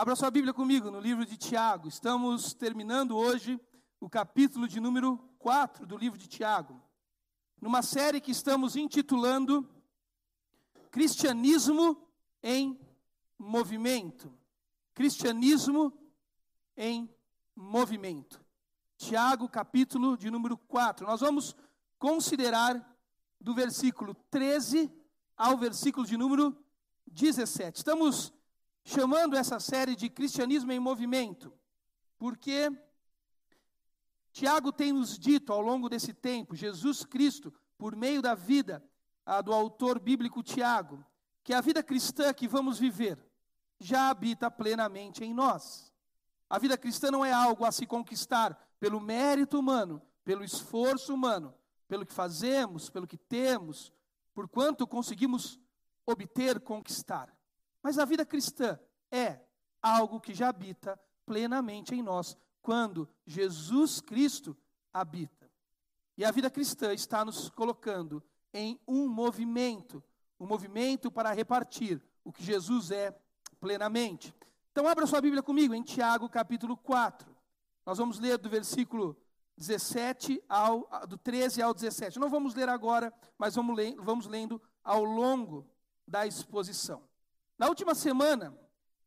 Abra sua Bíblia comigo no livro de Tiago. Estamos terminando hoje o capítulo de número 4 do livro de Tiago. Numa série que estamos intitulando Cristianismo em Movimento. Cristianismo em Movimento. Tiago, capítulo de número 4. Nós vamos considerar do versículo 13 ao versículo de número 17. Estamos chamando essa série de Cristianismo em Movimento, porque Tiago tem nos dito ao longo desse tempo, Jesus Cristo, por meio da vida do autor bíblico Tiago, que a vida cristã que vamos viver já habita plenamente em nós. A vida cristã não é algo a se conquistar pelo mérito humano, pelo esforço humano, pelo que fazemos, pelo que temos, por quanto conseguimos obter, conquistar. Mas a vida cristã é algo que já habita plenamente em nós, quando Jesus Cristo habita. E a vida cristã está nos colocando em um movimento, um movimento para repartir o que Jesus é plenamente. Então abra sua Bíblia comigo em Tiago capítulo 4. Nós vamos ler do versículo 17 ao do 13 ao 17. Não vamos ler agora, mas vamos, ler, vamos lendo ao longo da exposição. Na última semana,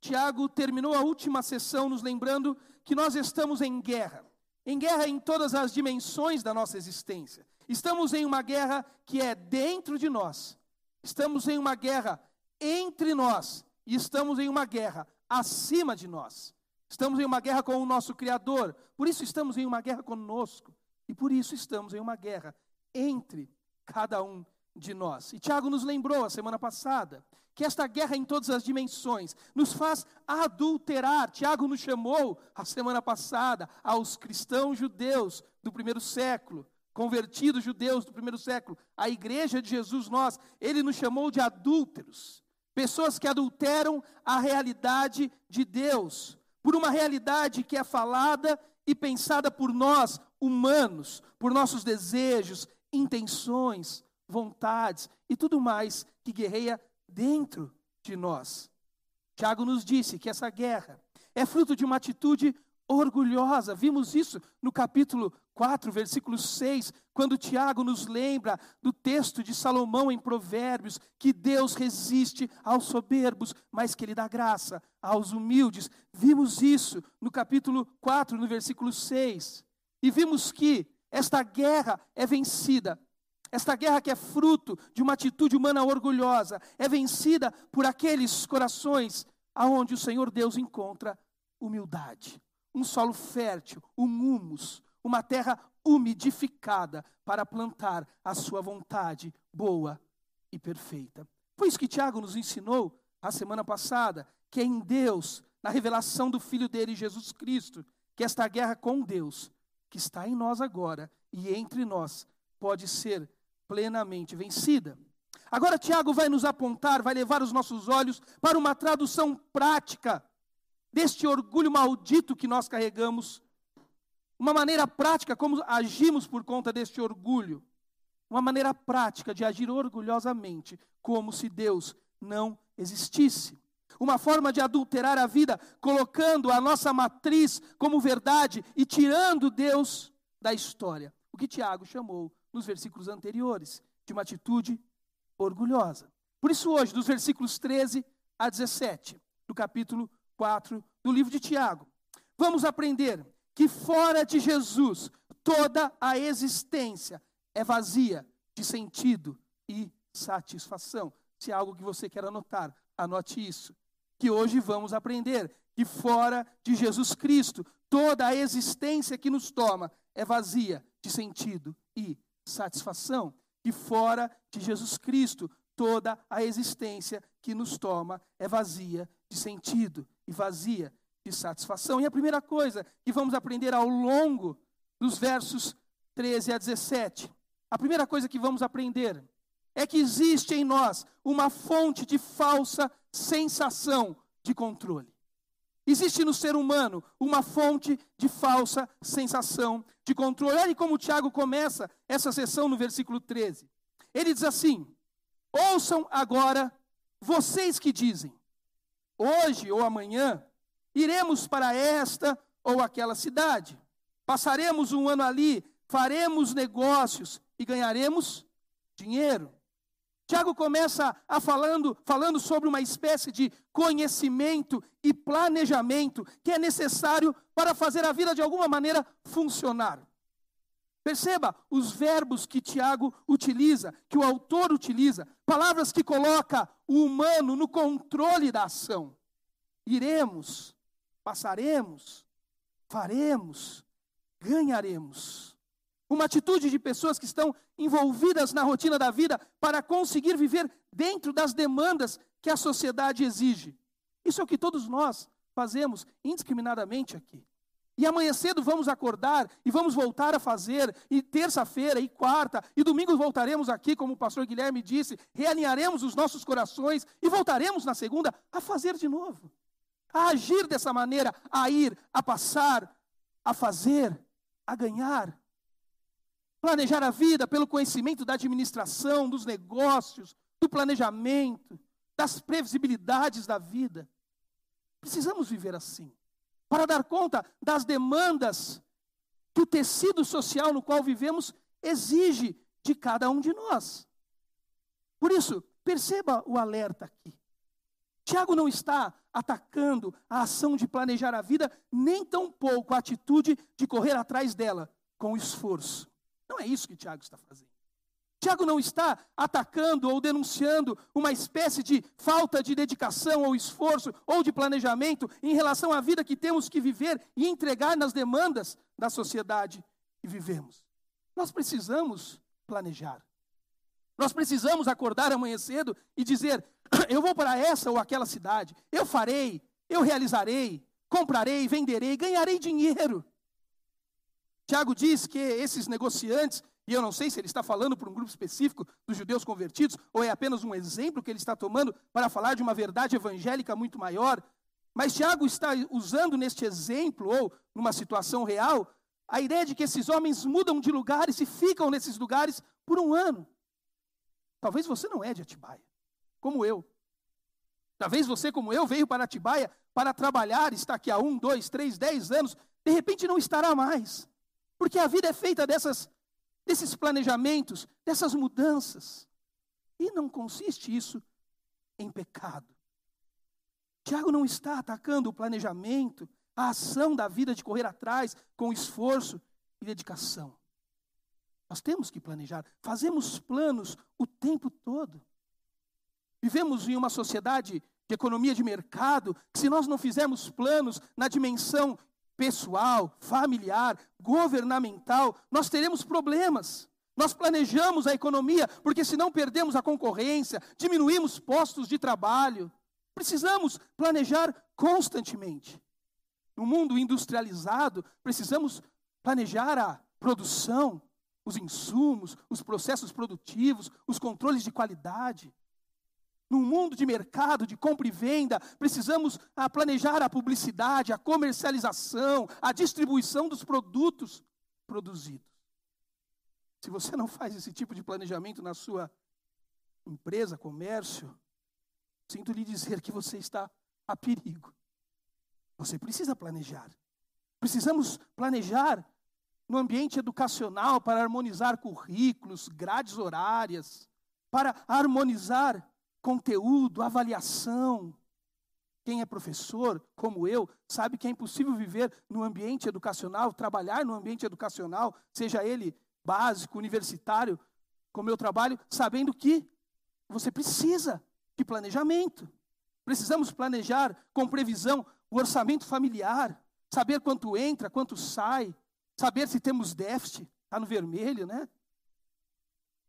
Tiago terminou a última sessão nos lembrando que nós estamos em guerra. Em guerra em todas as dimensões da nossa existência. Estamos em uma guerra que é dentro de nós. Estamos em uma guerra entre nós. E estamos em uma guerra acima de nós. Estamos em uma guerra com o nosso Criador. Por isso estamos em uma guerra conosco. E por isso estamos em uma guerra entre cada um de nós. E Tiago nos lembrou a semana passada que esta guerra em todas as dimensões nos faz adulterar. Tiago nos chamou a semana passada aos cristãos judeus do primeiro século, convertidos judeus do primeiro século, a igreja de Jesus nós, ele nos chamou de adúlteros, pessoas que adulteram a realidade de Deus, por uma realidade que é falada e pensada por nós, humanos, por nossos desejos, intenções, vontades e tudo mais que guerreia dentro de nós. Tiago nos disse que essa guerra é fruto de uma atitude orgulhosa. Vimos isso no capítulo 4, versículo 6, quando Tiago nos lembra do texto de Salomão em Provérbios, que Deus resiste aos soberbos, mas que Ele dá graça aos humildes. Vimos isso no capítulo 4, no versículo 6. E vimos que esta guerra é vencida esta guerra que é fruto de uma atitude humana orgulhosa é vencida por aqueles corações aonde o Senhor Deus encontra humildade, um solo fértil, um humus, uma terra umidificada para plantar a sua vontade boa e perfeita. Foi isso que Tiago nos ensinou a semana passada, que é em Deus, na revelação do Filho dele, Jesus Cristo, que esta guerra com Deus, que está em nós agora e entre nós, pode ser plenamente vencida. Agora, Tiago vai nos apontar, vai levar os nossos olhos para uma tradução prática deste orgulho maldito que nós carregamos, uma maneira prática como agimos por conta deste orgulho, uma maneira prática de agir orgulhosamente, como se Deus não existisse. Uma forma de adulterar a vida, colocando a nossa matriz como verdade e tirando Deus da história. O que Tiago chamou nos versículos anteriores, de uma atitude orgulhosa. Por isso, hoje, dos versículos 13 a 17, do capítulo 4 do livro de Tiago, vamos aprender que fora de Jesus toda a existência é vazia de sentido e satisfação. Se é algo que você quer anotar, anote isso. Que hoje vamos aprender que fora de Jesus Cristo toda a existência que nos toma é vazia de sentido e satisfação, que fora de Jesus Cristo toda a existência que nos toma é vazia de sentido e vazia de satisfação. E a primeira coisa que vamos aprender ao longo dos versos 13 a 17, a primeira coisa que vamos aprender é que existe em nós uma fonte de falsa sensação de controle. Existe no ser humano uma fonte de falsa sensação de controle. Olha como o Tiago começa essa sessão no versículo 13. Ele diz assim: Ouçam agora vocês que dizem, hoje ou amanhã Iremos para esta ou aquela cidade. Passaremos um ano ali, faremos negócios e ganharemos dinheiro. Tiago começa a falando, falando sobre uma espécie de conhecimento e planejamento que é necessário para fazer a vida de alguma maneira funcionar. Perceba os verbos que Tiago utiliza, que o autor utiliza, palavras que coloca o humano no controle da ação. Iremos, passaremos, faremos, ganharemos. Uma atitude de pessoas que estão envolvidas na rotina da vida para conseguir viver dentro das demandas que a sociedade exige. Isso é o que todos nós fazemos indiscriminadamente aqui. E amanhã cedo vamos acordar e vamos voltar a fazer, e terça-feira, e quarta, e domingo voltaremos aqui, como o pastor Guilherme disse, realinharemos os nossos corações e voltaremos na segunda a fazer de novo, a agir dessa maneira, a ir, a passar, a fazer, a ganhar. Planejar a vida pelo conhecimento da administração, dos negócios, do planejamento, das previsibilidades da vida. Precisamos viver assim, para dar conta das demandas que o tecido social no qual vivemos exige de cada um de nós. Por isso, perceba o alerta aqui. Tiago não está atacando a ação de planejar a vida, nem tampouco a atitude de correr atrás dela com esforço. Não é isso que Tiago está fazendo. Tiago não está atacando ou denunciando uma espécie de falta de dedicação ou esforço ou de planejamento em relação à vida que temos que viver e entregar nas demandas da sociedade que vivemos. Nós precisamos planejar. Nós precisamos acordar amanhã cedo e dizer: eu vou para essa ou aquela cidade, eu farei, eu realizarei, comprarei, venderei, ganharei dinheiro. Tiago diz que esses negociantes, e eu não sei se ele está falando para um grupo específico dos judeus convertidos, ou é apenas um exemplo que ele está tomando para falar de uma verdade evangélica muito maior, mas Tiago está usando neste exemplo, ou numa situação real, a ideia de que esses homens mudam de lugares e ficam nesses lugares por um ano. Talvez você não é de Atibaia, como eu. Talvez você, como eu, veio para Atibaia para trabalhar, está aqui há um, dois, três, dez anos, de repente não estará mais. Porque a vida é feita dessas, desses planejamentos, dessas mudanças. E não consiste isso em pecado. Tiago não está atacando o planejamento, a ação da vida de correr atrás com esforço e dedicação. Nós temos que planejar, fazemos planos o tempo todo. Vivemos em uma sociedade de economia de mercado, que se nós não fizermos planos na dimensão pessoal, familiar, governamental, nós teremos problemas. Nós planejamos a economia, porque senão perdemos a concorrência, diminuímos postos de trabalho. Precisamos planejar constantemente. No mundo industrializado, precisamos planejar a produção, os insumos, os processos produtivos, os controles de qualidade. No mundo de mercado, de compra e venda, precisamos ah, planejar a publicidade, a comercialização, a distribuição dos produtos produzidos. Se você não faz esse tipo de planejamento na sua empresa, comércio, sinto lhe dizer que você está a perigo. Você precisa planejar. Precisamos planejar no ambiente educacional para harmonizar currículos, grades horárias, para harmonizar conteúdo, avaliação. Quem é professor, como eu, sabe que é impossível viver no ambiente educacional, trabalhar no ambiente educacional, seja ele básico, universitário, como eu trabalho, sabendo que você precisa de planejamento. Precisamos planejar com previsão o orçamento familiar, saber quanto entra, quanto sai, saber se temos déficit, está no vermelho, né?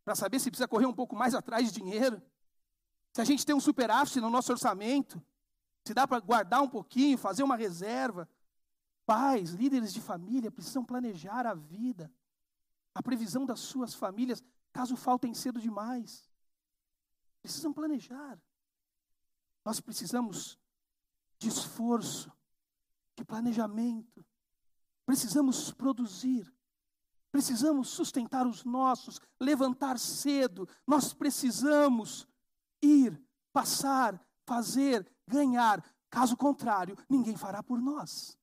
Para saber se precisa correr um pouco mais atrás de dinheiro. Se a gente tem um superávit no nosso orçamento, se dá para guardar um pouquinho, fazer uma reserva. Pais, líderes de família precisam planejar a vida, a previsão das suas famílias, caso faltem cedo demais. Precisam planejar. Nós precisamos de esforço, de planejamento. Precisamos produzir. Precisamos sustentar os nossos, levantar cedo. Nós precisamos ir, passar, fazer, ganhar, Caso contrário, ninguém fará por nós.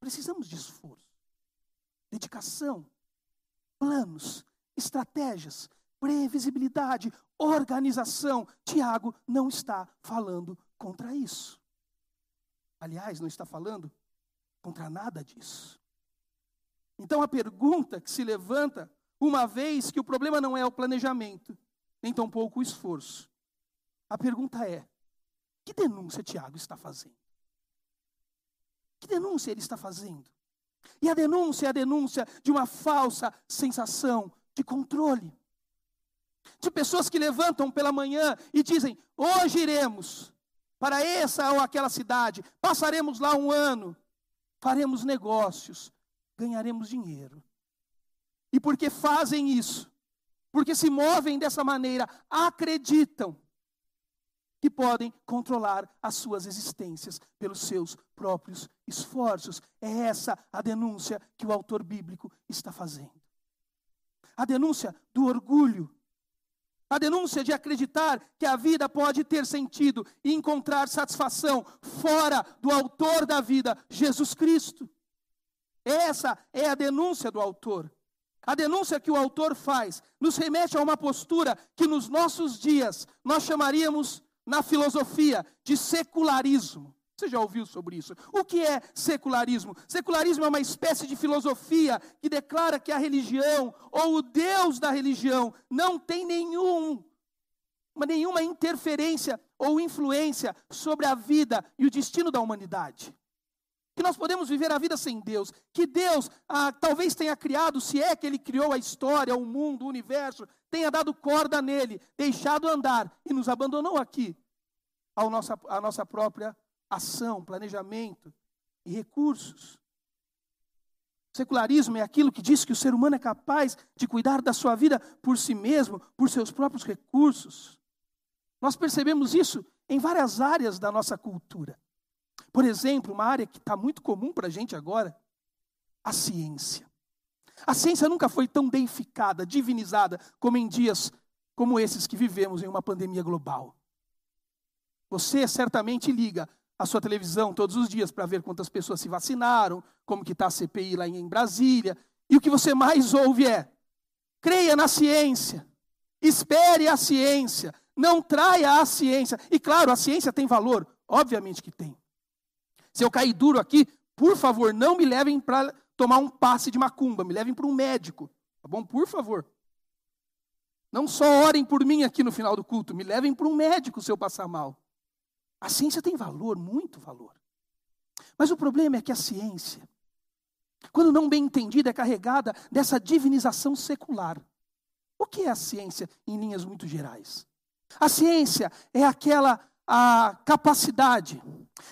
Precisamos de esforço, dedicação, planos, estratégias, previsibilidade, organização. Tiago não está falando contra isso. Aliás, não está falando contra nada disso. Então a pergunta que se levanta, uma vez que o problema não é o planejamento, nem tampouco o esforço, a pergunta é: que denúncia Tiago está fazendo? Que denúncia ele está fazendo? E a denúncia é a denúncia de uma falsa sensação de controle. De pessoas que levantam pela manhã e dizem: hoje iremos para essa ou aquela cidade, passaremos lá um ano, faremos negócios, ganharemos dinheiro. E porque fazem isso, porque se movem dessa maneira, acreditam que podem controlar as suas existências pelos seus próprios esforços. É essa a denúncia que o autor bíblico está fazendo. A denúncia do orgulho. A denúncia de acreditar que a vida pode ter sentido e encontrar satisfação fora do autor da vida, Jesus Cristo. Essa é a denúncia do autor. A denúncia que o autor faz nos remete a uma postura que nos nossos dias nós chamaríamos na filosofia de secularismo. Você já ouviu sobre isso? O que é secularismo? Secularismo é uma espécie de filosofia que declara que a religião ou o Deus da religião não tem nenhum, nenhuma interferência ou influência sobre a vida e o destino da humanidade. Que nós podemos viver a vida sem Deus. Que Deus ah, talvez tenha criado, se é que Ele criou a história, o mundo, o universo, tenha dado corda nele, deixado andar e nos abandonou aqui ao nossa, à nossa própria ação, planejamento e recursos. Secularismo é aquilo que diz que o ser humano é capaz de cuidar da sua vida por si mesmo, por seus próprios recursos. Nós percebemos isso em várias áreas da nossa cultura. Por exemplo, uma área que está muito comum para a gente agora, a ciência. A ciência nunca foi tão deificada, divinizada, como em dias como esses que vivemos em uma pandemia global. Você certamente liga a sua televisão todos os dias para ver quantas pessoas se vacinaram, como que está a CPI lá em Brasília, e o que você mais ouve é: creia na ciência, espere a ciência, não traia a ciência. E claro, a ciência tem valor, obviamente que tem. Se eu cair duro aqui, por favor, não me levem para tomar um passe de macumba, me levem para um médico, tá bom? Por favor. Não só orem por mim aqui no final do culto, me levem para um médico se eu passar mal. A ciência tem valor, muito valor. Mas o problema é que a ciência, quando não bem entendida, é carregada dessa divinização secular. O que é a ciência em linhas muito gerais? A ciência é aquela a capacidade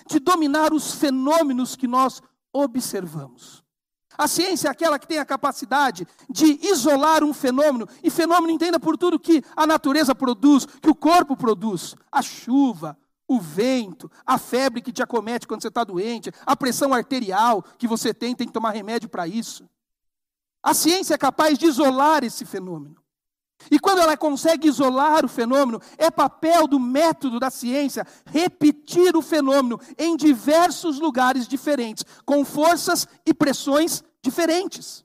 de dominar os fenômenos que nós observamos. A ciência é aquela que tem a capacidade de isolar um fenômeno, e fenômeno entenda por tudo que a natureza produz, que o corpo produz, a chuva, o vento, a febre que te acomete quando você está doente, a pressão arterial que você tem, tem que tomar remédio para isso. A ciência é capaz de isolar esse fenômeno. E quando ela consegue isolar o fenômeno, é papel do método da ciência repetir o fenômeno em diversos lugares diferentes, com forças e pressões diferentes.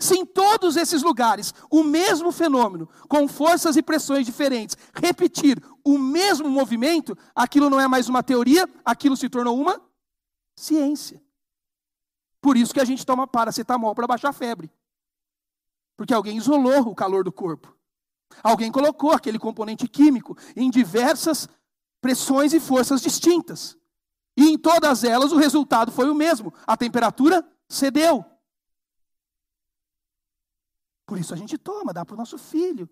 Se em todos esses lugares o mesmo fenômeno, com forças e pressões diferentes, repetir o mesmo movimento, aquilo não é mais uma teoria, aquilo se tornou uma ciência. Por isso que a gente toma paracetamol para baixar a febre. Porque alguém isolou o calor do corpo. Alguém colocou aquele componente químico em diversas pressões e forças distintas. E em todas elas o resultado foi o mesmo: a temperatura cedeu. Por isso a gente toma, dá para o nosso filho.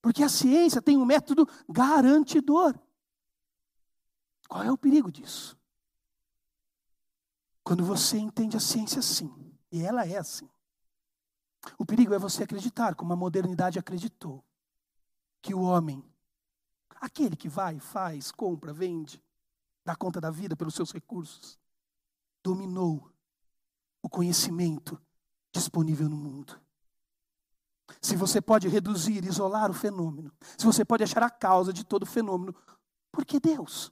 Porque a ciência tem um método garantidor. Qual é o perigo disso? Quando você entende a ciência assim, e ela é assim. O perigo é você acreditar, como a modernidade acreditou, que o homem, aquele que vai, faz, compra, vende, dá conta da vida pelos seus recursos, dominou o conhecimento disponível no mundo. Se você pode reduzir, isolar o fenômeno, se você pode achar a causa de todo o fenômeno, por que Deus?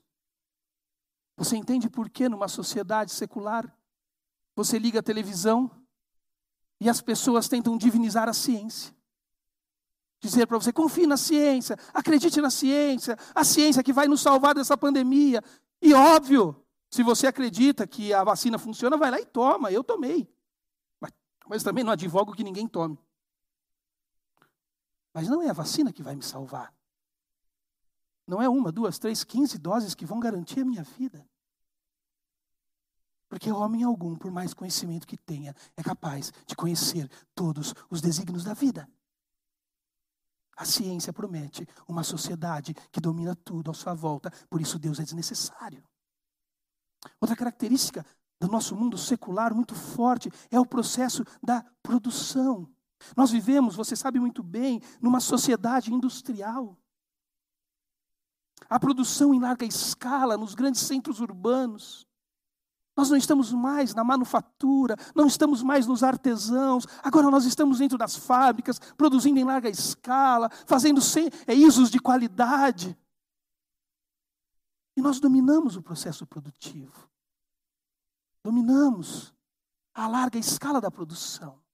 Você entende por que numa sociedade secular você liga a televisão e as pessoas tentam divinizar a ciência? Dizer para você, confie na ciência, acredite na ciência, a ciência que vai nos salvar dessa pandemia. E óbvio, se você acredita que a vacina funciona, vai lá e toma. Eu tomei. Mas, mas também não advogo que ninguém tome. Mas não é a vacina que vai me salvar. Não é uma, duas, três, quinze doses que vão garantir a minha vida. Porque homem algum, por mais conhecimento que tenha, é capaz de conhecer todos os desígnios da vida. A ciência promete uma sociedade que domina tudo à sua volta, por isso Deus é desnecessário. Outra característica do nosso mundo secular muito forte é o processo da produção. Nós vivemos, você sabe muito bem, numa sociedade industrial. A produção em larga escala nos grandes centros urbanos. Nós não estamos mais na manufatura, não estamos mais nos artesãos, agora nós estamos dentro das fábricas, produzindo em larga escala, fazendo é, ISOs de qualidade. E nós dominamos o processo produtivo. Dominamos a larga escala da produção.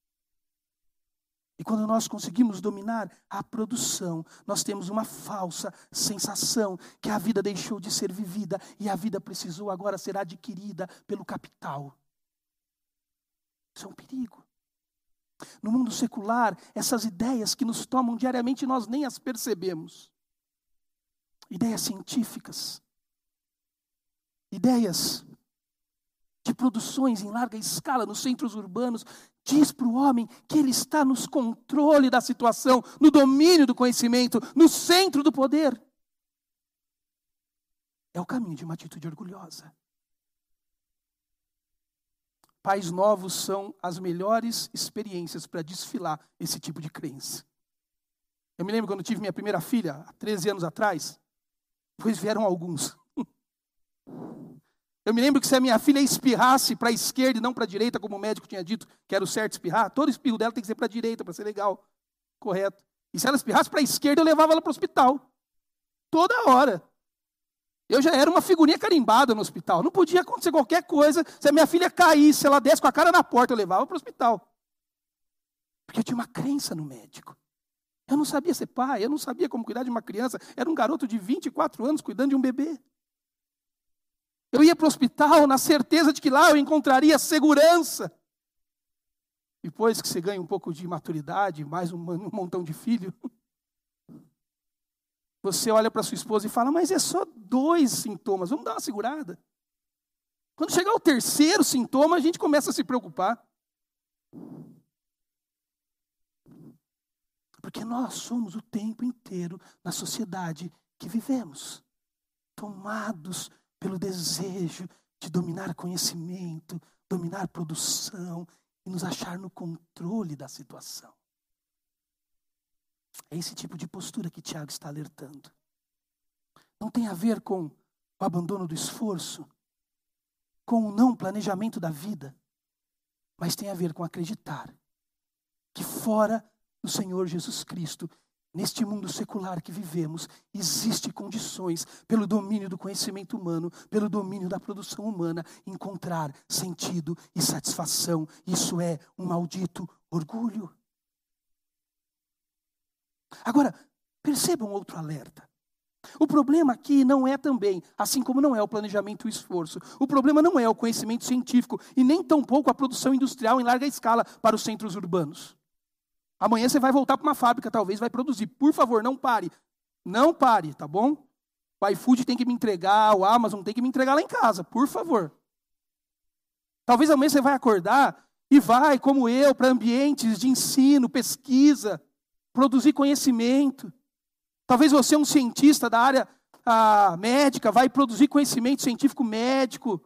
E quando nós conseguimos dominar a produção, nós temos uma falsa sensação que a vida deixou de ser vivida e a vida precisou agora ser adquirida pelo capital. Isso é um perigo. No mundo secular, essas ideias que nos tomam diariamente nós nem as percebemos. Ideias científicas, ideias de produções em larga escala nos centros urbanos, diz para o homem que ele está nos controle da situação, no domínio do conhecimento, no centro do poder. É o caminho de uma atitude orgulhosa. Pais novos são as melhores experiências para desfilar esse tipo de crença. Eu me lembro quando tive minha primeira filha, há 13 anos atrás, depois vieram alguns. Eu me lembro que se a minha filha espirrasse para a esquerda e não para a direita, como o médico tinha dito que era o certo espirrar, todo espirro dela tem que ser para a direita, para ser legal, correto. E se ela espirrasse para a esquerda, eu levava ela para o hospital. Toda hora. Eu já era uma figurinha carimbada no hospital. Não podia acontecer qualquer coisa. Se a minha filha caísse, ela desse com a cara na porta, eu levava para o hospital. Porque eu tinha uma crença no médico. Eu não sabia ser pai, eu não sabia como cuidar de uma criança. Era um garoto de 24 anos cuidando de um bebê. Eu ia para o hospital na certeza de que lá eu encontraria segurança. Depois que você ganha um pouco de maturidade, mais um, um montão de filho, você olha para sua esposa e fala: Mas é só dois sintomas, vamos dar uma segurada. Quando chegar o terceiro sintoma, a gente começa a se preocupar. Porque nós somos o tempo inteiro na sociedade que vivemos, tomados pelo desejo de dominar conhecimento, dominar produção e nos achar no controle da situação. É esse tipo de postura que Tiago está alertando. Não tem a ver com o abandono do esforço, com o não planejamento da vida, mas tem a ver com acreditar que fora do Senhor Jesus Cristo Neste mundo secular que vivemos, existem condições, pelo domínio do conhecimento humano, pelo domínio da produção humana, encontrar sentido e satisfação. Isso é um maldito orgulho. Agora, percebam outro alerta. O problema aqui não é também, assim como não é o planejamento e o esforço, o problema não é o conhecimento científico e nem tampouco a produção industrial em larga escala para os centros urbanos. Amanhã você vai voltar para uma fábrica, talvez, vai produzir. Por favor, não pare. Não pare, tá bom? O iFood tem que me entregar, o Amazon tem que me entregar lá em casa, por favor. Talvez amanhã você vai acordar e vai, como eu, para ambientes de ensino, pesquisa, produzir conhecimento. Talvez você, um cientista da área a, médica, vai produzir conhecimento científico médico,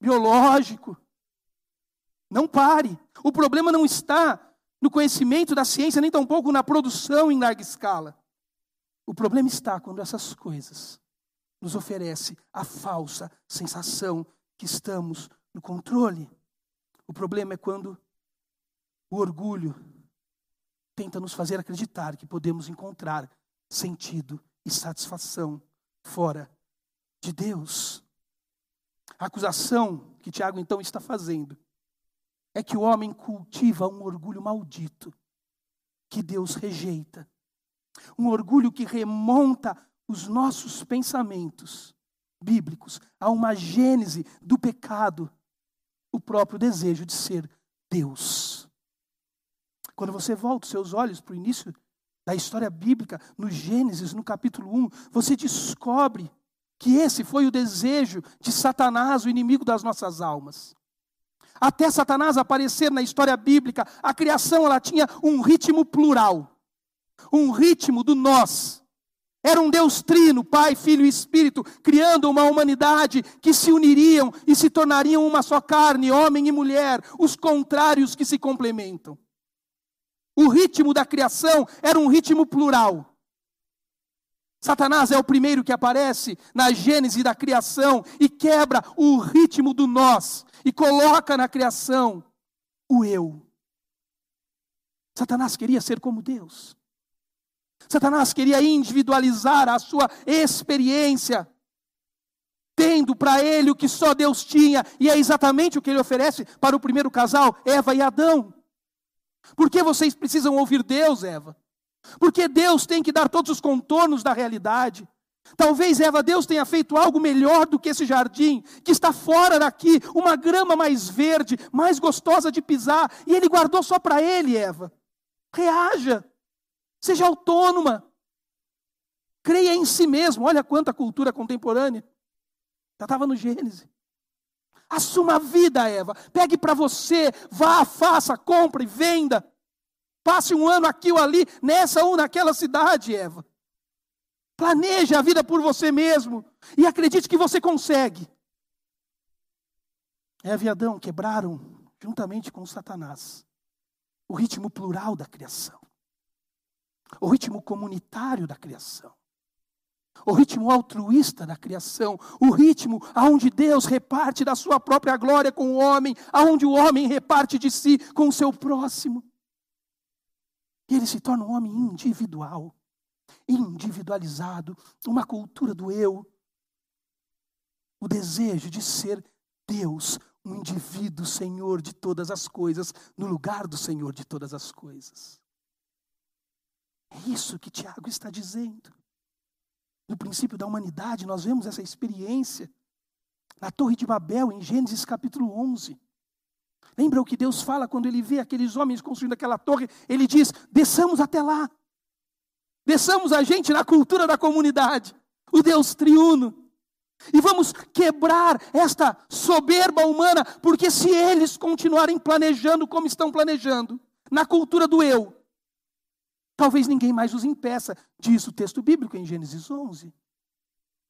biológico. Não pare. O problema não está no conhecimento da ciência, nem tampouco na produção em larga escala. O problema está quando essas coisas nos oferecem a falsa sensação que estamos no controle. O problema é quando o orgulho tenta nos fazer acreditar que podemos encontrar sentido e satisfação fora de Deus. A acusação que Tiago então está fazendo é que o homem cultiva um orgulho maldito que Deus rejeita. Um orgulho que remonta os nossos pensamentos bíblicos a uma gênese do pecado, o próprio desejo de ser Deus. Quando você volta os seus olhos para o início da história bíblica, no Gênesis, no capítulo 1, você descobre que esse foi o desejo de Satanás, o inimigo das nossas almas. Até Satanás aparecer na história bíblica, a criação ela tinha um ritmo plural, um ritmo do nós. Era um Deus trino, Pai, Filho e Espírito, criando uma humanidade que se uniriam e se tornariam uma só carne, homem e mulher, os contrários que se complementam. O ritmo da criação era um ritmo plural. Satanás é o primeiro que aparece na gênese da criação e quebra o ritmo do nós e coloca na criação o eu. Satanás queria ser como Deus. Satanás queria individualizar a sua experiência, tendo para ele o que só Deus tinha, e é exatamente o que ele oferece para o primeiro casal, Eva e Adão. Por que vocês precisam ouvir Deus, Eva? Porque Deus tem que dar todos os contornos da realidade. Talvez, Eva, Deus tenha feito algo melhor do que esse jardim, que está fora daqui, uma grama mais verde, mais gostosa de pisar, e Ele guardou só para Ele, Eva. Reaja, seja autônoma, creia em si mesmo. Olha quanta cultura contemporânea. Já estava no Gênesis. Assuma a vida, Eva. Pegue para você, vá, faça, compre, venda. Passe um ano aqui ou ali, nessa ou naquela cidade, Eva. Planeje a vida por você mesmo e acredite que você consegue. Eva e Adão quebraram, juntamente com Satanás, o ritmo plural da criação, o ritmo comunitário da criação o ritmo altruísta da criação, o ritmo aonde Deus reparte da sua própria glória com o homem, aonde o homem reparte de si com o seu próximo. E ele se torna um homem individual, individualizado, uma cultura do eu, o desejo de ser Deus, um indivíduo senhor de todas as coisas, no lugar do senhor de todas as coisas. É isso que Tiago está dizendo no princípio da humanidade, nós vemos essa experiência na Torre de Babel, em Gênesis capítulo 11. Lembra o que Deus fala quando ele vê aqueles homens construindo aquela torre? Ele diz: desçamos até lá. Desçamos a gente na cultura da comunidade, o Deus triuno. E vamos quebrar esta soberba humana, porque se eles continuarem planejando como estão planejando, na cultura do eu, Talvez ninguém mais os impeça, diz o texto bíblico em Gênesis 11.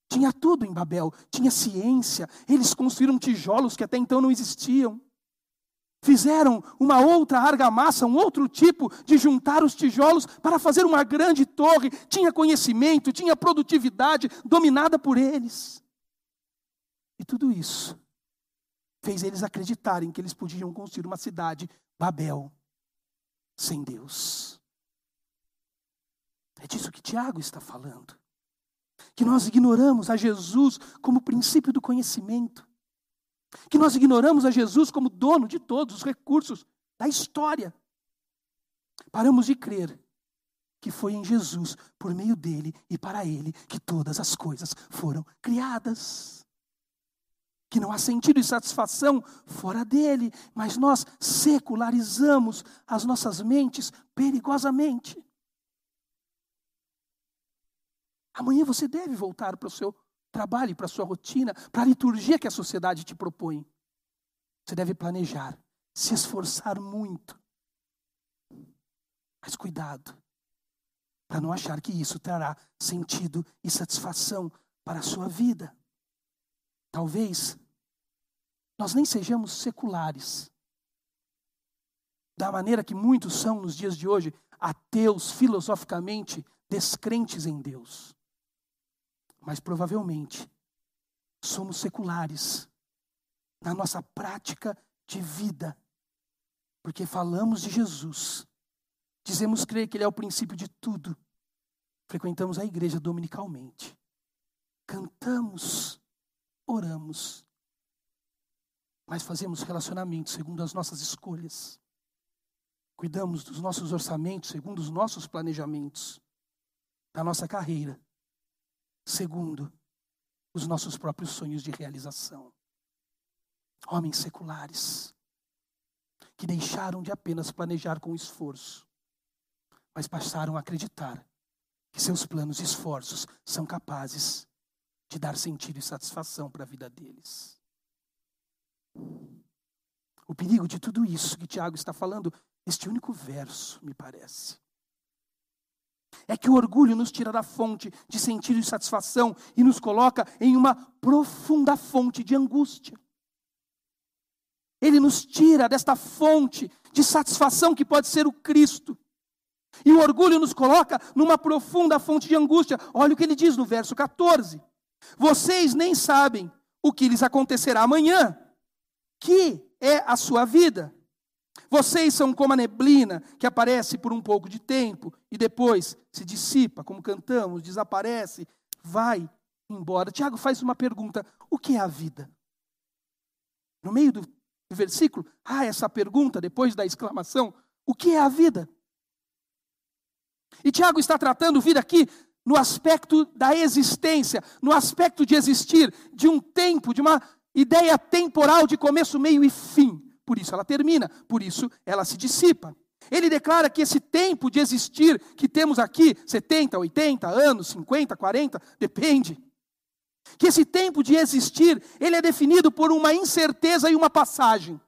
Tinha tudo em Babel, tinha ciência, eles construíram tijolos que até então não existiam. Fizeram uma outra argamassa, um outro tipo de juntar os tijolos para fazer uma grande torre. Tinha conhecimento, tinha produtividade dominada por eles. E tudo isso fez eles acreditarem que eles podiam construir uma cidade, Babel, sem Deus. É disso que Tiago está falando. Que nós ignoramos a Jesus como princípio do conhecimento. Que nós ignoramos a Jesus como dono de todos os recursos da história. Paramos de crer que foi em Jesus, por meio dele e para ele, que todas as coisas foram criadas. Que não há sentido e satisfação fora dele, mas nós secularizamos as nossas mentes perigosamente. Amanhã você deve voltar para o seu trabalho, para a sua rotina, para a liturgia que a sociedade te propõe. Você deve planejar, se esforçar muito. Mas cuidado, para não achar que isso trará sentido e satisfação para a sua vida. Talvez nós nem sejamos seculares, da maneira que muitos são nos dias de hoje, ateus filosoficamente, descrentes em Deus mas provavelmente somos seculares na nossa prática de vida, porque falamos de Jesus, dizemos crer que Ele é o princípio de tudo, frequentamos a igreja dominicalmente, cantamos, oramos, mas fazemos relacionamentos segundo as nossas escolhas. Cuidamos dos nossos orçamentos segundo os nossos planejamentos, da nossa carreira, segundo os nossos próprios sonhos de realização. Homens seculares, que deixaram de apenas planejar com esforço, mas passaram a acreditar que seus planos e esforços são capazes de dar sentido e satisfação para a vida deles. O perigo de tudo isso que Tiago está falando, este único verso, me parece, é que o orgulho nos tira da fonte de sentido e satisfação e nos coloca em uma profunda fonte de angústia. Ele nos tira desta fonte de satisfação que pode ser o Cristo. E o orgulho nos coloca numa profunda fonte de angústia. Olha o que ele diz no verso 14: Vocês nem sabem o que lhes acontecerá amanhã, que é a sua vida. Vocês são como a neblina que aparece por um pouco de tempo e depois se dissipa, como cantamos, desaparece, vai embora. Tiago faz uma pergunta: o que é a vida? No meio do versículo, ah, essa pergunta, depois da exclamação: o que é a vida? E Tiago está tratando vida aqui no aspecto da existência, no aspecto de existir, de um tempo, de uma ideia temporal de começo, meio e fim. Por isso ela termina, por isso ela se dissipa. Ele declara que esse tempo de existir que temos aqui, 70, 80 anos, 50, 40, depende. Que esse tempo de existir, ele é definido por uma incerteza e uma passagem.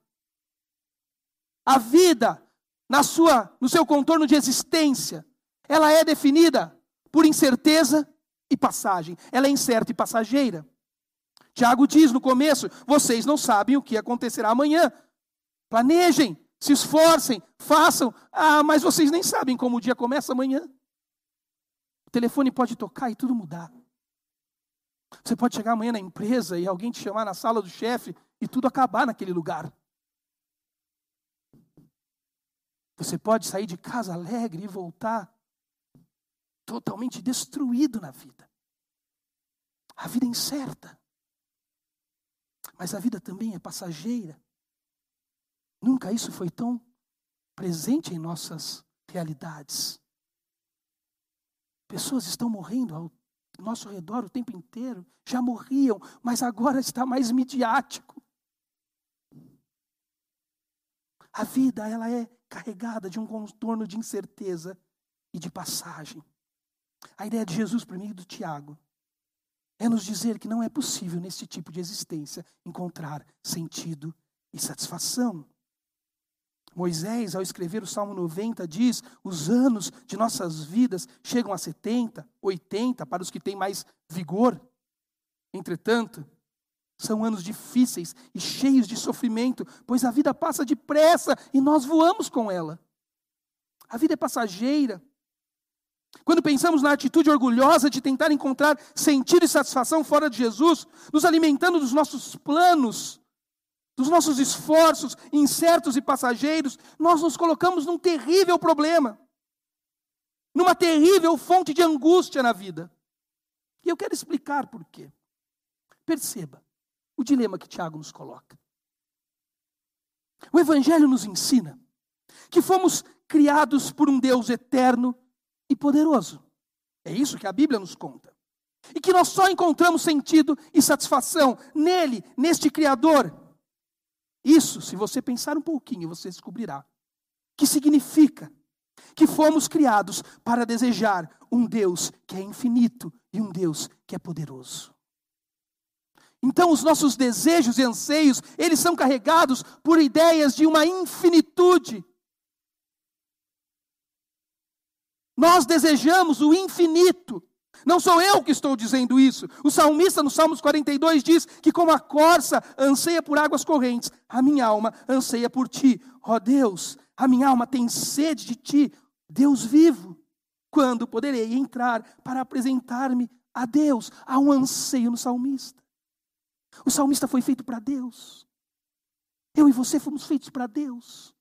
A vida, na sua, no seu contorno de existência, ela é definida por incerteza e passagem. Ela é incerta e passageira. Tiago diz no começo: vocês não sabem o que acontecerá amanhã. Planejem, se esforcem, façam. Ah, mas vocês nem sabem como o dia começa amanhã. O telefone pode tocar e tudo mudar. Você pode chegar amanhã na empresa e alguém te chamar na sala do chefe e tudo acabar naquele lugar. Você pode sair de casa alegre e voltar totalmente destruído na vida. A vida é incerta. Mas a vida também é passageira. Nunca isso foi tão presente em nossas realidades. Pessoas estão morrendo ao nosso redor o tempo inteiro, já morriam, mas agora está mais midiático. A vida, ela é carregada de um contorno de incerteza e de passagem. A ideia de Jesus para mim e do Tiago é nos dizer que não é possível nesse tipo de existência encontrar sentido e satisfação. Moisés, ao escrever o Salmo 90, diz: os anos de nossas vidas chegam a 70, 80 para os que têm mais vigor. Entretanto, são anos difíceis e cheios de sofrimento, pois a vida passa depressa e nós voamos com ela. A vida é passageira, quando pensamos na atitude orgulhosa de tentar encontrar sentido e satisfação fora de Jesus, nos alimentando dos nossos planos, dos nossos esforços incertos e passageiros, nós nos colocamos num terrível problema, numa terrível fonte de angústia na vida. E eu quero explicar por quê. Perceba o dilema que Tiago nos coloca. O Evangelho nos ensina que fomos criados por um Deus eterno e poderoso. É isso que a Bíblia nos conta. E que nós só encontramos sentido e satisfação nele, neste Criador. Isso, se você pensar um pouquinho, você descobrirá que significa que fomos criados para desejar um Deus que é infinito e um Deus que é poderoso. Então, os nossos desejos e anseios, eles são carregados por ideias de uma infinitude Nós desejamos o infinito. Não sou eu que estou dizendo isso. O salmista, no Salmos 42, diz que, como a corça anseia por águas correntes, a minha alma anseia por ti. Ó oh Deus, a minha alma tem sede de ti, Deus vivo. Quando poderei entrar para apresentar-me a Deus? Há um anseio no salmista. O salmista foi feito para Deus. Eu e você fomos feitos para Deus.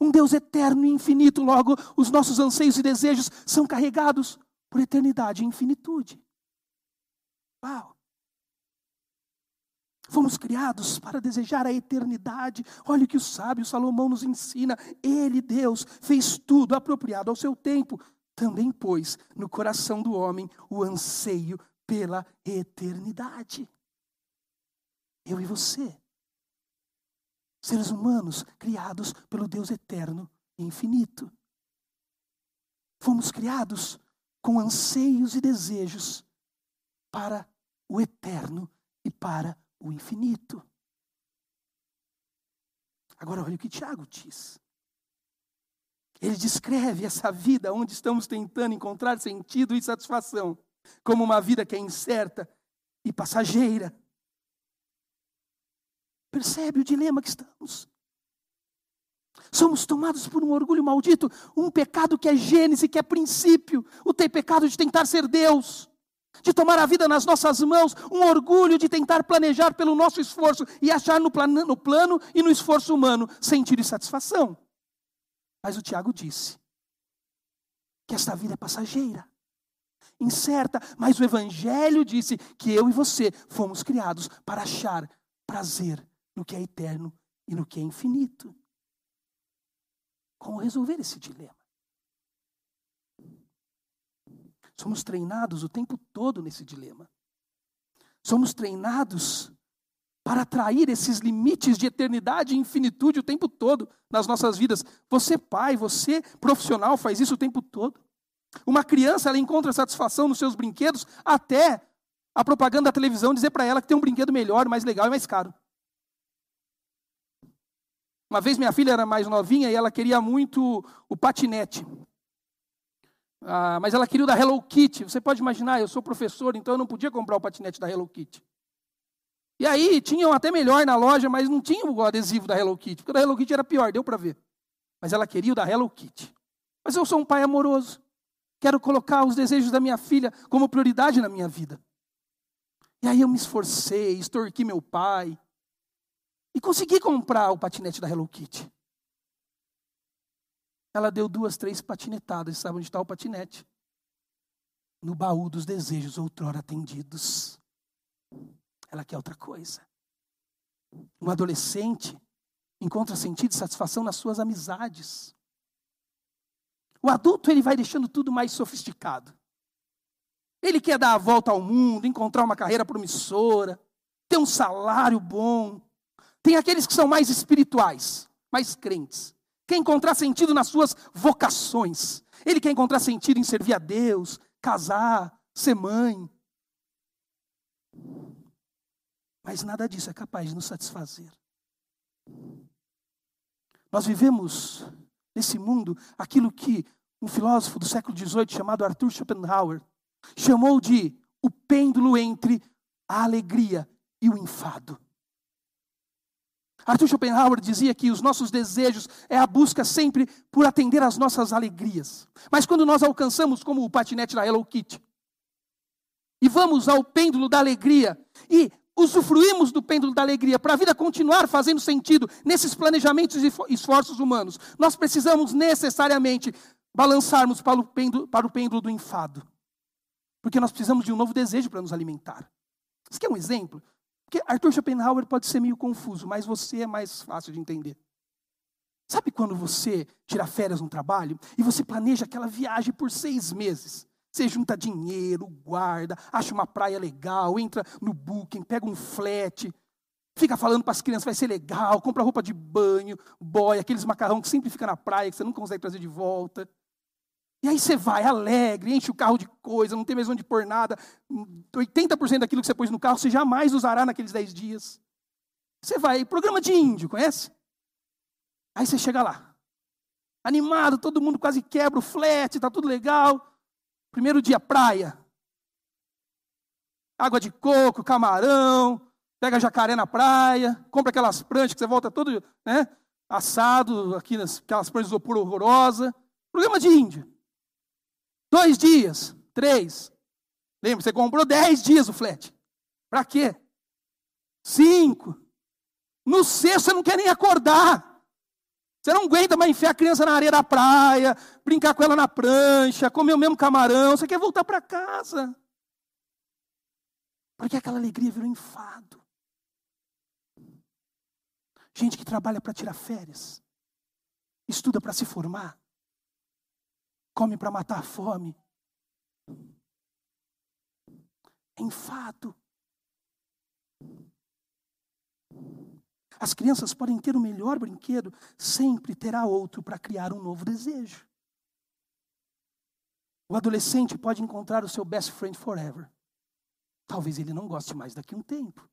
Um Deus eterno e infinito, logo, os nossos anseios e desejos são carregados por eternidade e infinitude. Uau! Fomos criados para desejar a eternidade. Olha o que o sábio Salomão nos ensina. Ele, Deus, fez tudo apropriado ao seu tempo. Também pôs no coração do homem o anseio pela eternidade. Eu e você, seres humanos criados pelo Deus eterno e infinito. Fomos criados com anseios e desejos para o eterno e para o infinito. Agora, olha o que Tiago diz. Ele descreve essa vida onde estamos tentando encontrar sentido e satisfação, como uma vida que é incerta e passageira. Percebe o dilema que estamos? Somos tomados por um orgulho maldito, um pecado que é gênese, que é princípio, o ter pecado de tentar ser Deus de tomar a vida nas nossas mãos, um orgulho de tentar planejar pelo nosso esforço e achar no plano, no plano e no esforço humano sentido e satisfação. Mas o Tiago disse que esta vida é passageira, incerta, mas o Evangelho disse que eu e você fomos criados para achar prazer no que é eterno e no que é infinito. Como resolver esse dilema? Somos treinados o tempo todo nesse dilema. Somos treinados para atrair esses limites de eternidade e infinitude o tempo todo nas nossas vidas. Você, pai, você, profissional, faz isso o tempo todo. Uma criança, ela encontra satisfação nos seus brinquedos, até a propaganda da televisão dizer para ela que tem um brinquedo melhor, mais legal e mais caro. Uma vez minha filha era mais novinha e ela queria muito o patinete. Ah, mas ela queria o da Hello Kitty. Você pode imaginar, eu sou professor, então eu não podia comprar o patinete da Hello Kitty. E aí, tinham até melhor na loja, mas não tinha o adesivo da Hello Kitty, porque o da Hello Kitty era pior, deu para ver. Mas ela queria o da Hello Kitty. Mas eu sou um pai amoroso. Quero colocar os desejos da minha filha como prioridade na minha vida. E aí eu me esforcei, extorqui meu pai. E consegui comprar o patinete da Hello Kitty. Ela deu duas, três patinetadas. Sabe onde está o patinete? No baú dos desejos outrora atendidos. Ela quer outra coisa. Um adolescente encontra sentido e satisfação nas suas amizades. O adulto ele vai deixando tudo mais sofisticado. Ele quer dar a volta ao mundo, encontrar uma carreira promissora, ter um salário bom. Tem aqueles que são mais espirituais, mais crentes quer encontrar sentido nas suas vocações. Ele quer encontrar sentido em servir a Deus, casar, ser mãe. Mas nada disso é capaz de nos satisfazer. Nós vivemos nesse mundo aquilo que um filósofo do século XVIII chamado Arthur Schopenhauer chamou de o pêndulo entre a alegria e o enfado. Arthur Schopenhauer dizia que os nossos desejos é a busca sempre por atender às nossas alegrias. Mas quando nós alcançamos, como o patinete da Hello Kitty, e vamos ao pêndulo da alegria e usufruímos do pêndulo da alegria para a vida continuar fazendo sentido nesses planejamentos e esforços humanos, nós precisamos necessariamente balançarmos para o pêndulo, para o pêndulo do enfado. Porque nós precisamos de um novo desejo para nos alimentar. Isso aqui é um exemplo porque Arthur Schopenhauer pode ser meio confuso, mas você é mais fácil de entender. Sabe quando você tira férias no trabalho e você planeja aquela viagem por seis meses? Você junta dinheiro, guarda, acha uma praia legal, entra no booking, pega um flat, fica falando para as crianças, vai ser legal, compra roupa de banho, boia, aqueles macarrão que sempre fica na praia, que você não consegue trazer de volta. E aí você vai alegre, enche o carro de coisa, não tem mais onde pôr nada. 80% daquilo que você pôs no carro você jamais usará naqueles 10 dias. Você vai, programa de índio, conhece? Aí você chega lá. Animado, todo mundo quase quebra o flat, tá tudo legal. Primeiro dia, praia. Água de coco, camarão, pega jacaré na praia, compra aquelas pranchas que você volta todo né, assado, aqui nas, aquelas pranchas de isopor horrorosa. Programa de índio. Dois dias, três. Lembra, você comprou dez dias o flat. Para quê? Cinco. No sexto você não quer nem acordar. Você não aguenta mais enfiar a criança na areia da praia, brincar com ela na prancha, comer o mesmo camarão. Você quer voltar para casa. Porque aquela alegria virou enfado. gente que trabalha para tirar férias, estuda para se formar, come para matar a fome. É enfado. As crianças podem ter o melhor brinquedo, sempre terá outro para criar um novo desejo. O adolescente pode encontrar o seu best friend forever. Talvez ele não goste mais daqui a um tempo.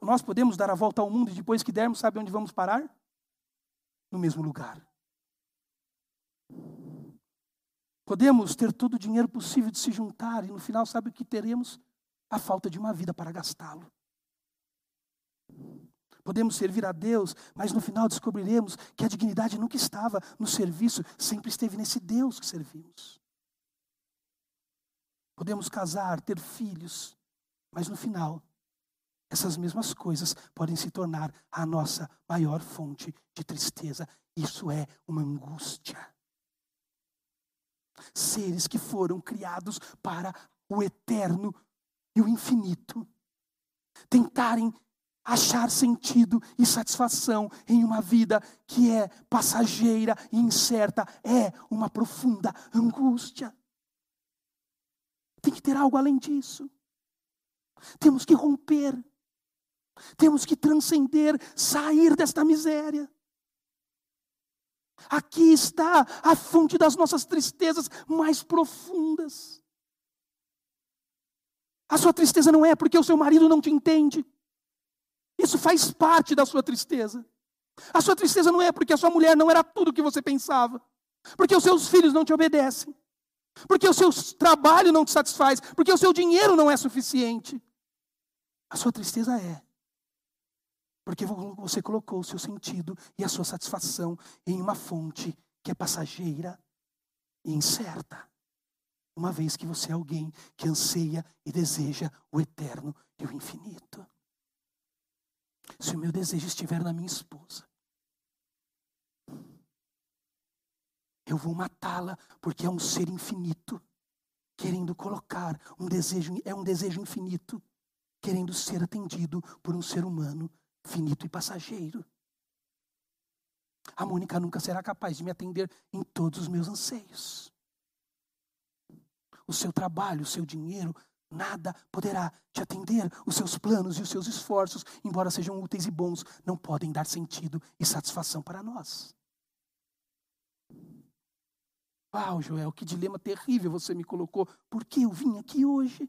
Nós podemos dar a volta ao mundo e depois que dermos, sabe onde vamos parar? No mesmo lugar. Podemos ter todo o dinheiro possível de se juntar e no final, sabe o que teremos? A falta de uma vida para gastá-lo. Podemos servir a Deus, mas no final descobriremos que a dignidade nunca estava no serviço, sempre esteve nesse Deus que servimos. Podemos casar, ter filhos, mas no final, essas mesmas coisas podem se tornar a nossa maior fonte de tristeza. Isso é uma angústia. Seres que foram criados para o eterno e o infinito, tentarem achar sentido e satisfação em uma vida que é passageira e incerta é uma profunda angústia. Tem que ter algo além disso. Temos que romper. Temos que transcender, sair desta miséria. Aqui está a fonte das nossas tristezas mais profundas. A sua tristeza não é porque o seu marido não te entende. Isso faz parte da sua tristeza. A sua tristeza não é porque a sua mulher não era tudo o que você pensava, porque os seus filhos não te obedecem, porque o seu trabalho não te satisfaz, porque o seu dinheiro não é suficiente. A sua tristeza é porque você colocou o seu sentido e a sua satisfação em uma fonte que é passageira e incerta. Uma vez que você é alguém que anseia e deseja o eterno e o infinito se o meu desejo estiver na minha esposa, eu vou matá-la porque é um ser infinito, querendo colocar um desejo, é um desejo infinito, querendo ser atendido por um ser humano finito e passageiro. A Mônica nunca será capaz de me atender em todos os meus anseios. O seu trabalho, o seu dinheiro Nada poderá te atender. Os seus planos e os seus esforços, embora sejam úteis e bons, não podem dar sentido e satisfação para nós. Uau, Joel, que dilema terrível você me colocou. Por que eu vim aqui hoje?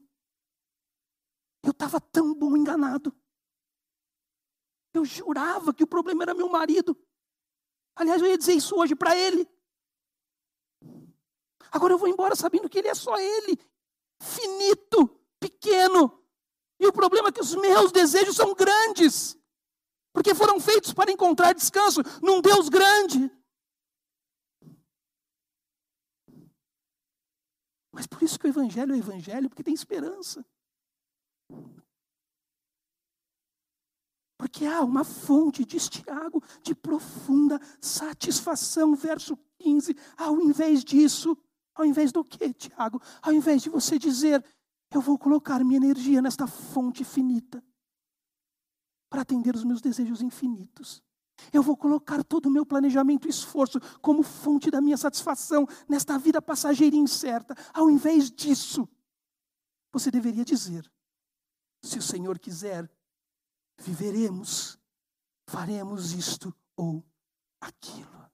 Eu estava tão bom enganado. Eu jurava que o problema era meu marido. Aliás, eu ia dizer isso hoje para ele. Agora eu vou embora sabendo que ele é só ele finito, pequeno. E o problema é que os meus desejos são grandes, porque foram feitos para encontrar descanso num Deus grande. Mas por isso que o Evangelho é o Evangelho, porque tem esperança. Porque há uma fonte, diz Tiago, de profunda satisfação, verso 15. Ao invés disso, ao invés do que, Tiago? Ao invés de você dizer, eu vou colocar minha energia nesta fonte finita para atender os meus desejos infinitos. Eu vou colocar todo o meu planejamento e esforço como fonte da minha satisfação nesta vida passageira e incerta. Ao invés disso, você deveria dizer: se o Senhor quiser, viveremos, faremos isto ou aquilo.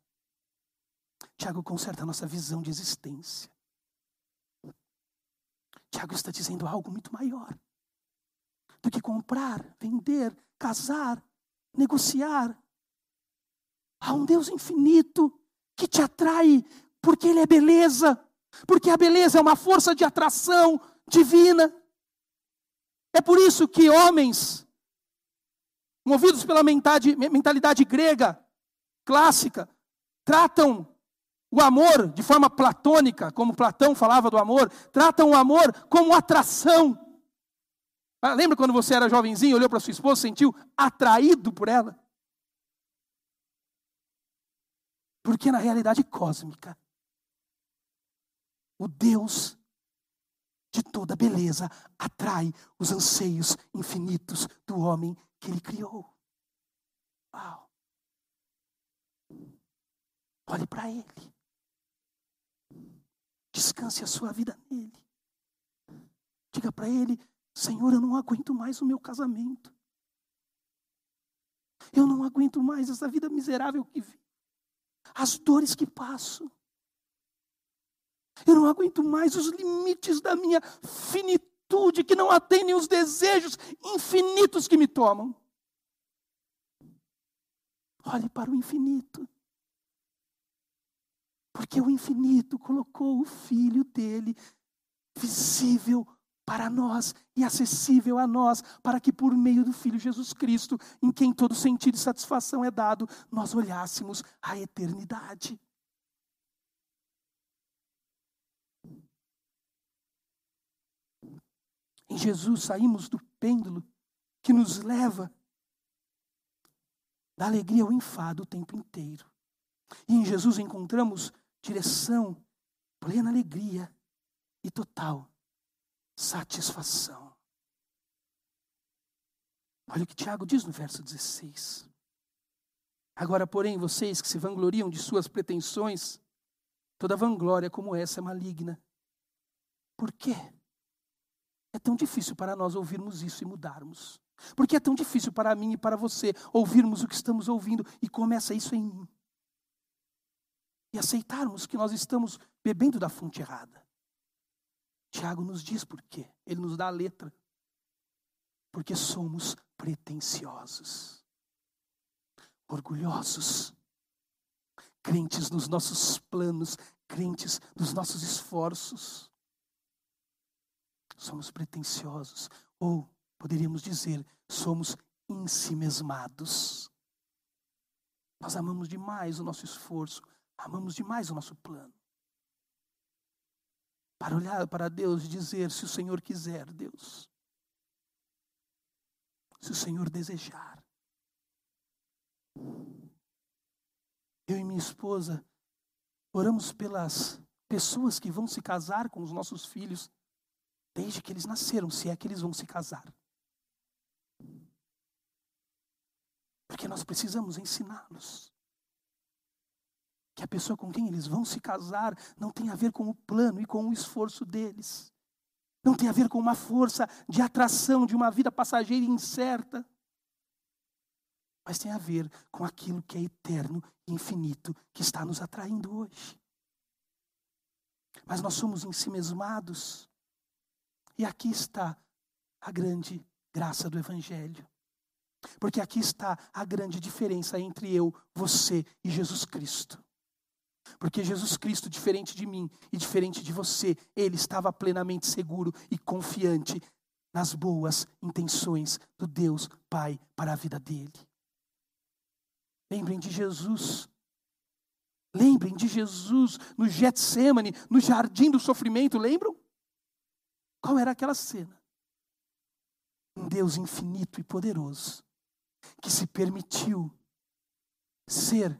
Tiago conserta a nossa visão de existência. Tiago está dizendo algo muito maior do que comprar, vender, casar, negociar. Há um Deus infinito que te atrai porque Ele é beleza, porque a beleza é uma força de atração divina. É por isso que homens, movidos pela mentalidade grega, clássica, tratam o amor de forma platônica, como Platão falava do amor, tratam o amor como atração. Ah, lembra quando você era jovenzinho, olhou para sua esposa, sentiu atraído por ela? Porque na realidade cósmica, o Deus de toda beleza atrai os anseios infinitos do homem que ele criou. Uau. Olhe para Ele. Descanse a sua vida nele. Diga para Ele: Senhor, eu não aguento mais o meu casamento. Eu não aguento mais essa vida miserável que vivo. As dores que passo. Eu não aguento mais os limites da minha finitude que não atendem os desejos infinitos que me tomam. Olhe para o infinito. Porque o infinito colocou o filho dele visível para nós e acessível a nós, para que por meio do Filho Jesus Cristo, em quem todo sentido e satisfação é dado, nós olhássemos a eternidade. Em Jesus saímos do pêndulo que nos leva da alegria ao enfado o tempo inteiro. E em Jesus encontramos direção, plena alegria e total satisfação. Olha o que Tiago diz no verso 16. Agora, porém, vocês que se vangloriam de suas pretensões, toda vanglória como essa é maligna. Por quê? É tão difícil para nós ouvirmos isso e mudarmos. Porque é tão difícil para mim e para você ouvirmos o que estamos ouvindo e começa isso em mim e aceitarmos que nós estamos bebendo da fonte errada. Tiago nos diz por quê. Ele nos dá a letra. Porque somos pretensiosos, orgulhosos, crentes nos nossos planos, crentes nos nossos esforços. Somos pretensiosos, ou poderíamos dizer, somos ensimesmados. Nós amamos demais o nosso esforço, Amamos demais o nosso plano. Para olhar para Deus e dizer: se o Senhor quiser, Deus. Se o Senhor desejar. Eu e minha esposa oramos pelas pessoas que vão se casar com os nossos filhos desde que eles nasceram, se é que eles vão se casar. Porque nós precisamos ensiná-los que a pessoa com quem eles vão se casar não tem a ver com o plano e com o esforço deles. Não tem a ver com uma força de atração de uma vida passageira e incerta. Mas tem a ver com aquilo que é eterno e infinito que está nos atraindo hoje. Mas nós somos ensimesmados. E aqui está a grande graça do Evangelho. Porque aqui está a grande diferença entre eu, você e Jesus Cristo. Porque Jesus Cristo, diferente de mim e diferente de você, ele estava plenamente seguro e confiante nas boas intenções do Deus Pai para a vida dele. Lembrem de Jesus. Lembrem de Jesus no Getsemane, no jardim do sofrimento, lembram? Qual era aquela cena? Um Deus infinito e poderoso que se permitiu ser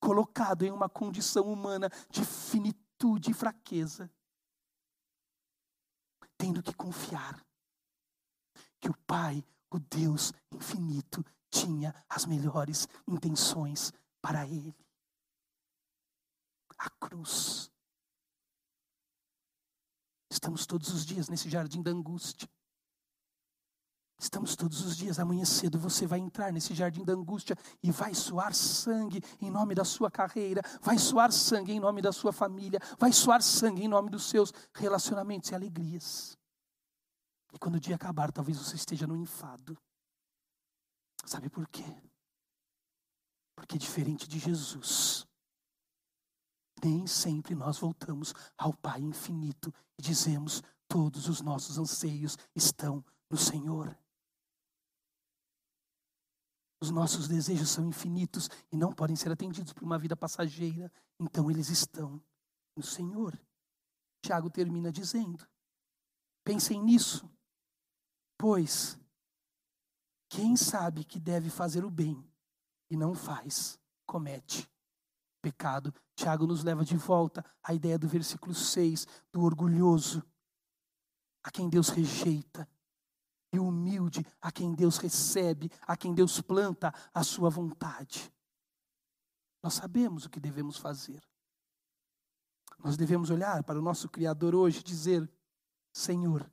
colocado em uma condição humana de finitude e fraqueza, tendo que confiar que o Pai, o Deus infinito, tinha as melhores intenções para ele. A cruz. Estamos todos os dias nesse jardim da angústia. Estamos todos os dias, amanhã cedo você vai entrar nesse jardim da angústia e vai suar sangue em nome da sua carreira, vai suar sangue em nome da sua família, vai suar sangue em nome dos seus relacionamentos e alegrias. E quando o dia acabar, talvez você esteja no enfado. Sabe por quê? Porque diferente de Jesus, nem sempre nós voltamos ao Pai infinito e dizemos: todos os nossos anseios estão no Senhor. Os nossos desejos são infinitos e não podem ser atendidos por uma vida passageira, então eles estão no Senhor. Tiago termina dizendo: pensem nisso, pois quem sabe que deve fazer o bem e não faz, comete pecado. Tiago nos leva de volta à ideia do versículo 6, do orgulhoso, a quem Deus rejeita e humilde a quem Deus recebe, a quem Deus planta a sua vontade. Nós sabemos o que devemos fazer. Nós devemos olhar para o nosso Criador hoje e dizer: Senhor,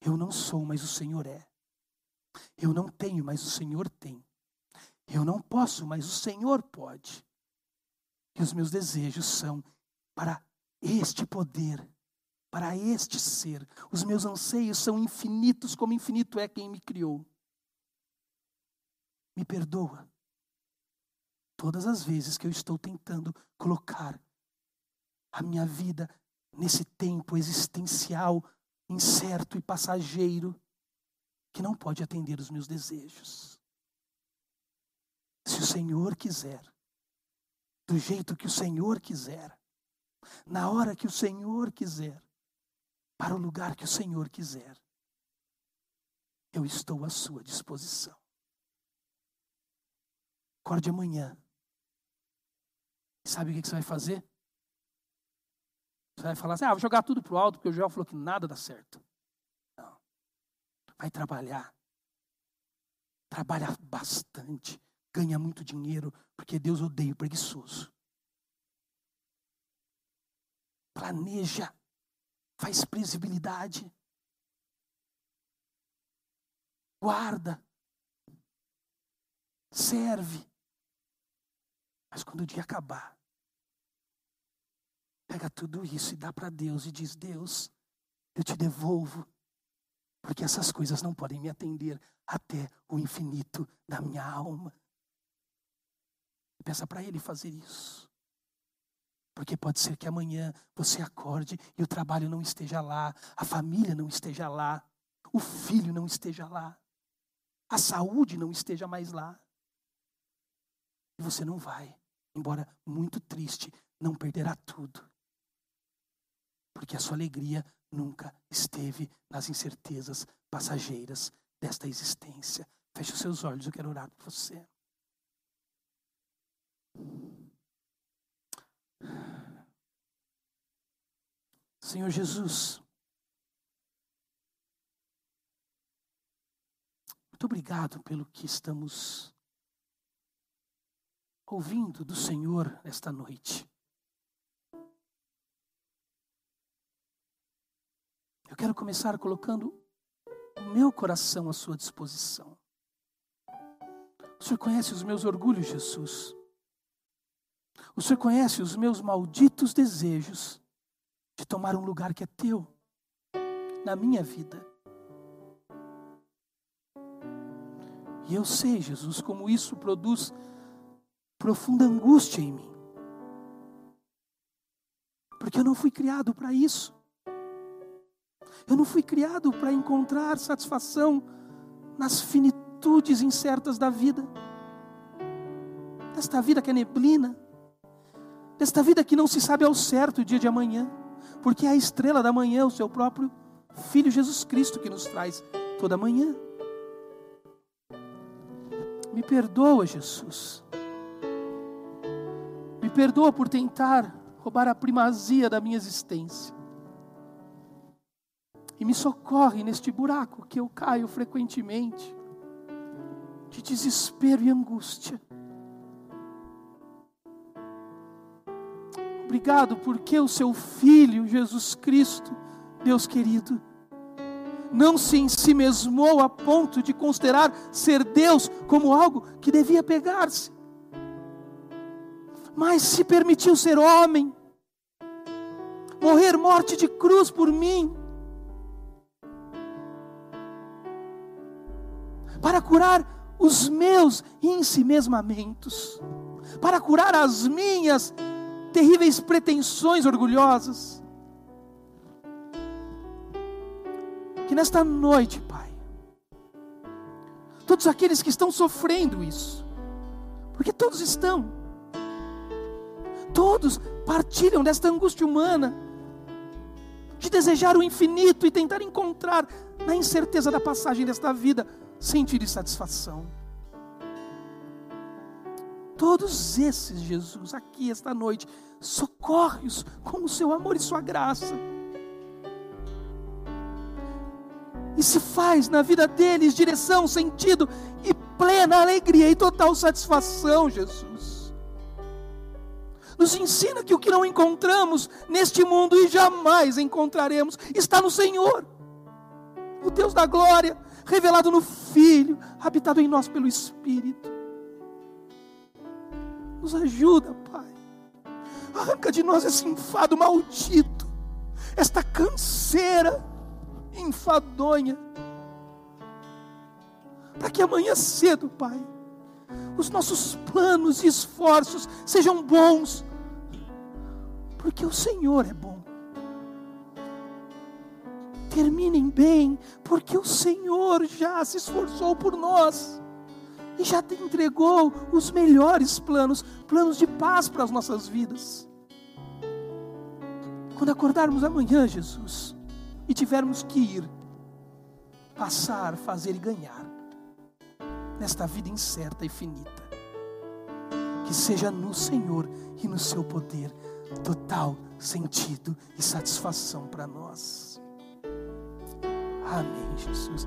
eu não sou, mas o Senhor é. Eu não tenho, mas o Senhor tem. Eu não posso, mas o Senhor pode. E os meus desejos são para este poder, para este ser. Os meus anseios são infinitos, como infinito é quem me criou. Me perdoa todas as vezes que eu estou tentando colocar a minha vida nesse tempo existencial incerto e passageiro que não pode atender os meus desejos. Se o Senhor quiser, do jeito que o Senhor quiser, na hora que o Senhor quiser, para o lugar que o Senhor quiser, eu estou à sua disposição. Acorde amanhã. Sabe o que você vai fazer? Você vai falar assim: ah, vou jogar tudo para o alto, porque o Joel falou que nada dá certo. Não. Vai trabalhar. Trabalha bastante ganha muito dinheiro, porque Deus odeia o preguiçoso. Planeja, faz previsibilidade, guarda, serve. Mas quando o dia acabar, pega tudo isso e dá para Deus e diz: Deus, eu te devolvo, porque essas coisas não podem me atender até o infinito da minha alma. Peça para Ele fazer isso. Porque pode ser que amanhã você acorde e o trabalho não esteja lá, a família não esteja lá, o filho não esteja lá, a saúde não esteja mais lá. E você não vai, embora muito triste, não perderá tudo. Porque a sua alegria nunca esteve nas incertezas passageiras desta existência. Feche os seus olhos, eu quero orar por você. Senhor Jesus, muito obrigado pelo que estamos ouvindo do Senhor esta noite. Eu quero começar colocando o meu coração à sua disposição. O Senhor conhece os meus orgulhos, Jesus. O Senhor conhece os meus malditos desejos de tomar um lugar que é teu na minha vida. E eu sei, Jesus, como isso produz profunda angústia em mim. Porque eu não fui criado para isso. Eu não fui criado para encontrar satisfação nas finitudes incertas da vida. Esta vida que é neblina desta vida que não se sabe ao certo o dia de amanhã, porque é a estrela da manhã, o seu próprio Filho Jesus Cristo que nos traz toda manhã. Me perdoa, Jesus. Me perdoa por tentar roubar a primazia da minha existência. E me socorre neste buraco que eu caio frequentemente, de desespero e angústia. Obrigado porque o seu Filho, Jesus Cristo, Deus querido, não se ensimesmou a ponto de considerar ser Deus como algo que devia pegar-se, mas se permitiu ser homem, morrer morte de cruz por mim, para curar os meus ensimesmamentos, para curar as minhas terríveis pretensões orgulhosas. Que nesta noite, Pai, todos aqueles que estão sofrendo isso, porque todos estão, todos partilham desta angústia humana, de desejar o infinito e tentar encontrar na incerteza da passagem desta vida sentido e satisfação. Todos esses, Jesus, aqui esta noite, socorre-os com o seu amor e sua graça. e se faz na vida deles direção, sentido e plena alegria e total satisfação, Jesus. Nos ensina que o que não encontramos neste mundo e jamais encontraremos está no Senhor, o Deus da glória, revelado no Filho, habitado em nós pelo Espírito. Nos ajuda, Pai. Arranca de nós esse enfado maldito, esta canseira enfadonha. Para que amanhã cedo, Pai, os nossos planos e esforços sejam bons, porque o Senhor é bom. Terminem bem, porque o Senhor já se esforçou por nós e já te entregou os melhores planos planos de paz para as nossas vidas. Quando acordarmos amanhã, Jesus, e tivermos que ir, passar, fazer e ganhar, nesta vida incerta e finita, que seja no Senhor e no seu poder total sentido e satisfação para nós. Amém, Jesus.